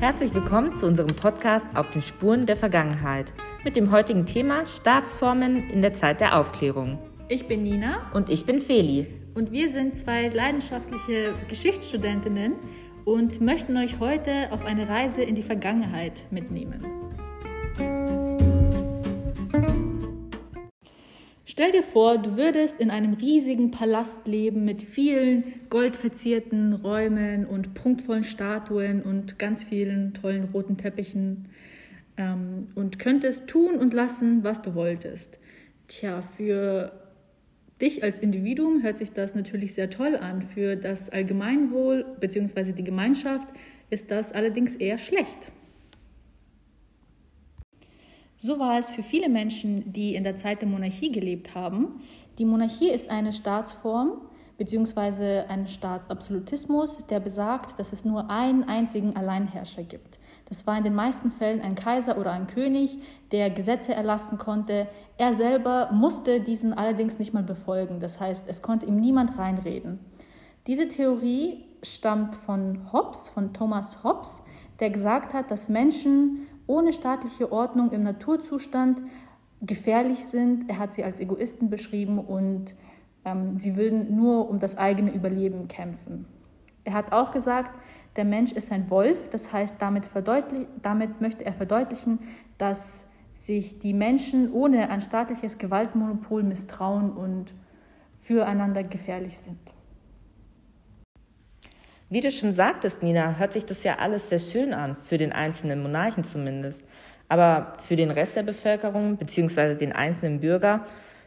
Herzlich willkommen zu unserem Podcast Auf den Spuren der Vergangenheit mit dem heutigen Thema Staatsformen in der Zeit der Aufklärung. Ich bin Nina. Und ich bin Feli. Und wir sind zwei leidenschaftliche Geschichtsstudentinnen und möchten euch heute auf eine Reise in die Vergangenheit mitnehmen. Stell dir vor, du würdest in einem riesigen Palast leben mit vielen goldverzierten Räumen und prunkvollen Statuen und ganz vielen tollen roten Teppichen ähm, und könntest tun und lassen, was du wolltest. Tja, für dich als Individuum hört sich das natürlich sehr toll an. Für das Allgemeinwohl bzw. die Gemeinschaft ist das allerdings eher schlecht. So war es für viele Menschen, die in der Zeit der Monarchie gelebt haben. Die Monarchie ist eine Staatsform bzw. ein Staatsabsolutismus, der besagt, dass es nur einen einzigen Alleinherrscher gibt. Das war in den meisten Fällen ein Kaiser oder ein König, der Gesetze erlassen konnte. Er selber musste diesen allerdings nicht mal befolgen. Das heißt, es konnte ihm niemand reinreden. Diese Theorie stammt von Hobbes, von Thomas Hobbes, der gesagt hat, dass Menschen ohne staatliche Ordnung im Naturzustand gefährlich sind. Er hat sie als Egoisten beschrieben und ähm, sie würden nur um das eigene Überleben kämpfen. Er hat auch gesagt, der Mensch ist ein Wolf, das heißt, damit, damit möchte er verdeutlichen, dass sich die Menschen ohne ein staatliches Gewaltmonopol misstrauen und füreinander gefährlich sind. Wie du schon sagtest, Nina, hört sich das ja alles sehr schön an, für den einzelnen Monarchen zumindest. Aber für den Rest der Bevölkerung bzw. den einzelnen Bürger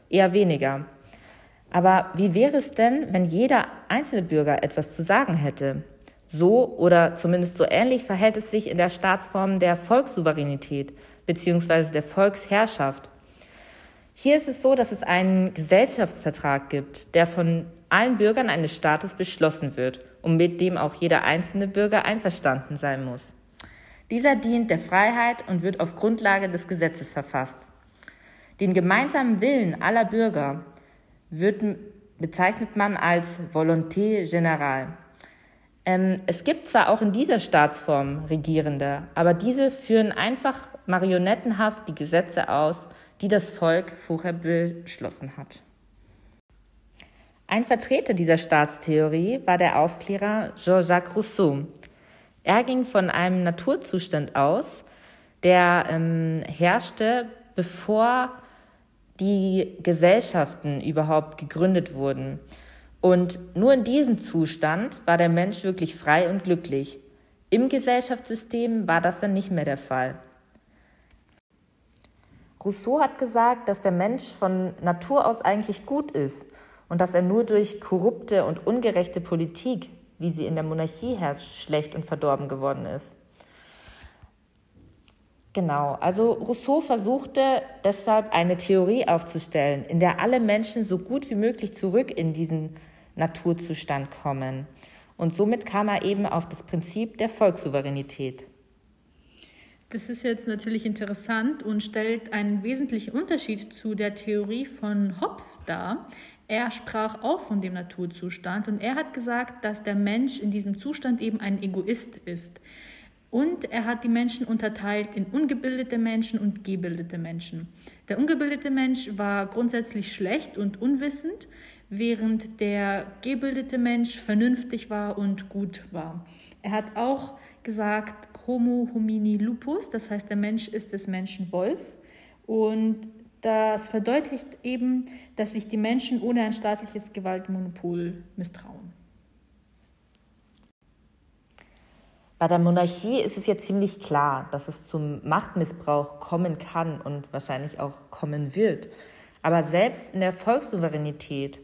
eher weniger. Aber wie wäre es denn, wenn jeder einzelne Bürger etwas zu sagen hätte? So oder zumindest so ähnlich verhält es sich in der Staatsform der Volkssouveränität bzw. der Volksherrschaft. Hier ist es so, dass es einen Gesellschaftsvertrag gibt, der von allen Bürgern eines Staates beschlossen wird und mit dem auch jeder einzelne Bürger einverstanden sein muss. Dieser dient der Freiheit und wird auf Grundlage des Gesetzes verfasst. Den gemeinsamen Willen aller Bürger wird, bezeichnet man als Volonté générale. Ähm, es gibt zwar auch in dieser Staatsform Regierende, aber diese führen einfach marionettenhaft die Gesetze aus, die das Volk vorher beschlossen hat. Ein Vertreter dieser Staatstheorie war der Aufklärer Jean-Jacques Rousseau. Er ging von einem Naturzustand aus, der ähm, herrschte, bevor die Gesellschaften überhaupt gegründet wurden. Und nur in diesem Zustand war der Mensch wirklich frei und glücklich. Im Gesellschaftssystem war das dann nicht mehr der Fall. Rousseau hat gesagt, dass der Mensch von Natur aus eigentlich gut ist und dass er nur durch korrupte und ungerechte Politik, wie sie in der Monarchie herrscht, schlecht und verdorben geworden ist. Genau, also Rousseau versuchte deshalb eine Theorie aufzustellen, in der alle Menschen so gut wie möglich zurück in diesen Naturzustand kommen. Und somit kam er eben auf das Prinzip der Volkssouveränität. Das ist jetzt natürlich interessant und stellt einen wesentlichen Unterschied zu der Theorie von Hobbes dar. Er sprach auch von dem Naturzustand und er hat gesagt, dass der Mensch in diesem Zustand eben ein Egoist ist. Und er hat die Menschen unterteilt in ungebildete Menschen und gebildete Menschen. Der ungebildete Mensch war grundsätzlich schlecht und unwissend, während der gebildete Mensch vernünftig war und gut war. Er hat auch gesagt, Homo homini lupus, das heißt, der Mensch ist des Menschen Wolf. Und das verdeutlicht eben, dass sich die Menschen ohne ein staatliches Gewaltmonopol misstrauen. Bei der Monarchie ist es ja ziemlich klar, dass es zum Machtmissbrauch kommen kann und wahrscheinlich auch kommen wird. Aber selbst in der Volkssouveränität,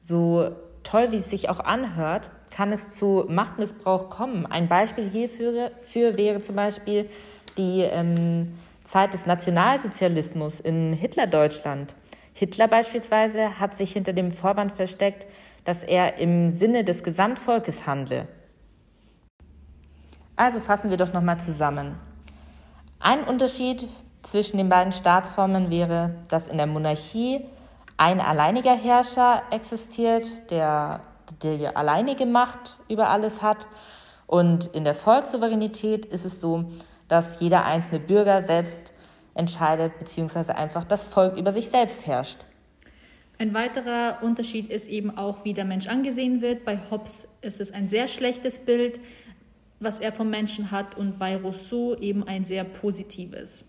so toll wie es sich auch anhört, kann es zu Machtmissbrauch kommen. Ein Beispiel hierfür wäre zum Beispiel die ähm, Zeit des Nationalsozialismus in Hitlerdeutschland. Hitler beispielsweise hat sich hinter dem Vorwand versteckt, dass er im Sinne des Gesamtvolkes handle. Also fassen wir doch nochmal zusammen. Ein Unterschied zwischen den beiden Staatsformen wäre, dass in der Monarchie ein alleiniger Herrscher existiert, der die alleinige Macht über alles hat Und in der Volkssouveränität ist es so, dass jeder einzelne Bürger selbst entscheidet, beziehungsweise einfach das Volk über sich selbst herrscht. Ein weiterer Unterschied ist eben auch, wie der Mensch angesehen wird. Bei Hobbes ist es ein sehr schlechtes Bild, was er vom Menschen hat, und bei Rousseau eben ein sehr positives.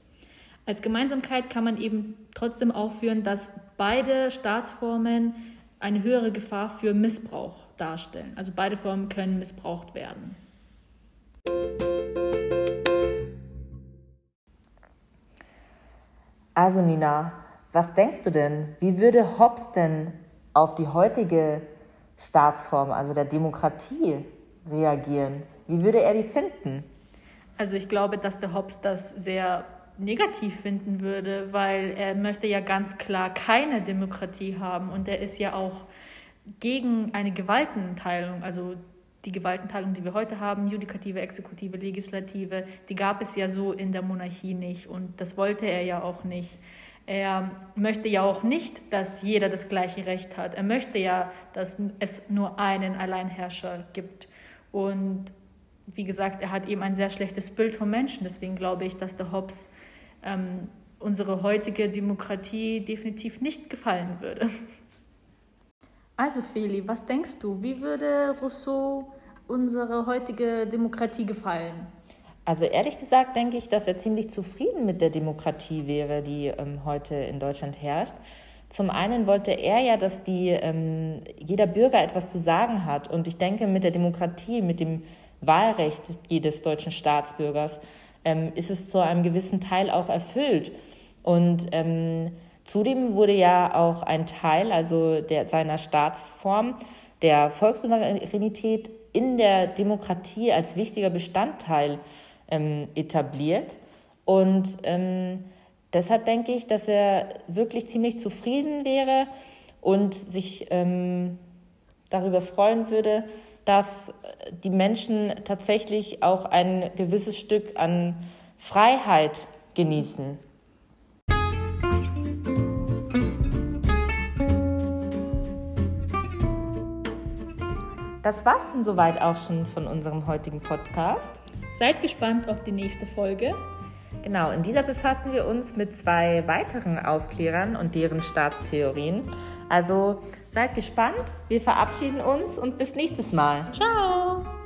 Als Gemeinsamkeit kann man eben trotzdem aufführen, dass beide Staatsformen eine höhere Gefahr für Missbrauch darstellen. Also beide Formen können missbraucht werden. Also Nina, was denkst du denn? Wie würde Hobbes denn auf die heutige Staatsform, also der Demokratie, reagieren? Wie würde er die finden? Also ich glaube, dass der Hobbes das sehr negativ finden würde, weil er möchte ja ganz klar keine Demokratie haben und er ist ja auch gegen eine Gewaltenteilung, also die Gewaltenteilung, die wir heute haben, Judikative, Exekutive, Legislative, die gab es ja so in der Monarchie nicht und das wollte er ja auch nicht. Er möchte ja auch nicht, dass jeder das gleiche Recht hat. Er möchte ja, dass es nur einen Alleinherrscher gibt. Und wie gesagt, er hat eben ein sehr schlechtes Bild vom Menschen. Deswegen glaube ich, dass der Hobbes ähm, unsere heutige Demokratie definitiv nicht gefallen würde. Also Feli, was denkst du, wie würde Rousseau unsere heutige Demokratie gefallen? Also ehrlich gesagt denke ich, dass er ziemlich zufrieden mit der Demokratie wäre, die ähm, heute in Deutschland herrscht. Zum einen wollte er ja, dass die, ähm, jeder Bürger etwas zu sagen hat. Und ich denke, mit der Demokratie, mit dem Wahlrecht jedes deutschen Staatsbürgers, ähm, ist es zu einem gewissen Teil auch erfüllt. Und ähm, zudem wurde ja auch ein Teil, also der, seiner Staatsform, der Volkssouveränität in der Demokratie als wichtiger Bestandteil ähm, etabliert. Und ähm, deshalb denke ich, dass er wirklich ziemlich zufrieden wäre und sich ähm, darüber freuen würde, dass die Menschen tatsächlich auch ein gewisses Stück an Freiheit genießen. Das war's dann soweit auch schon von unserem heutigen Podcast. Seid gespannt auf die nächste Folge. Genau, in dieser befassen wir uns mit zwei weiteren Aufklärern und deren Staatstheorien. Also seid gespannt, wir verabschieden uns und bis nächstes Mal. Ciao!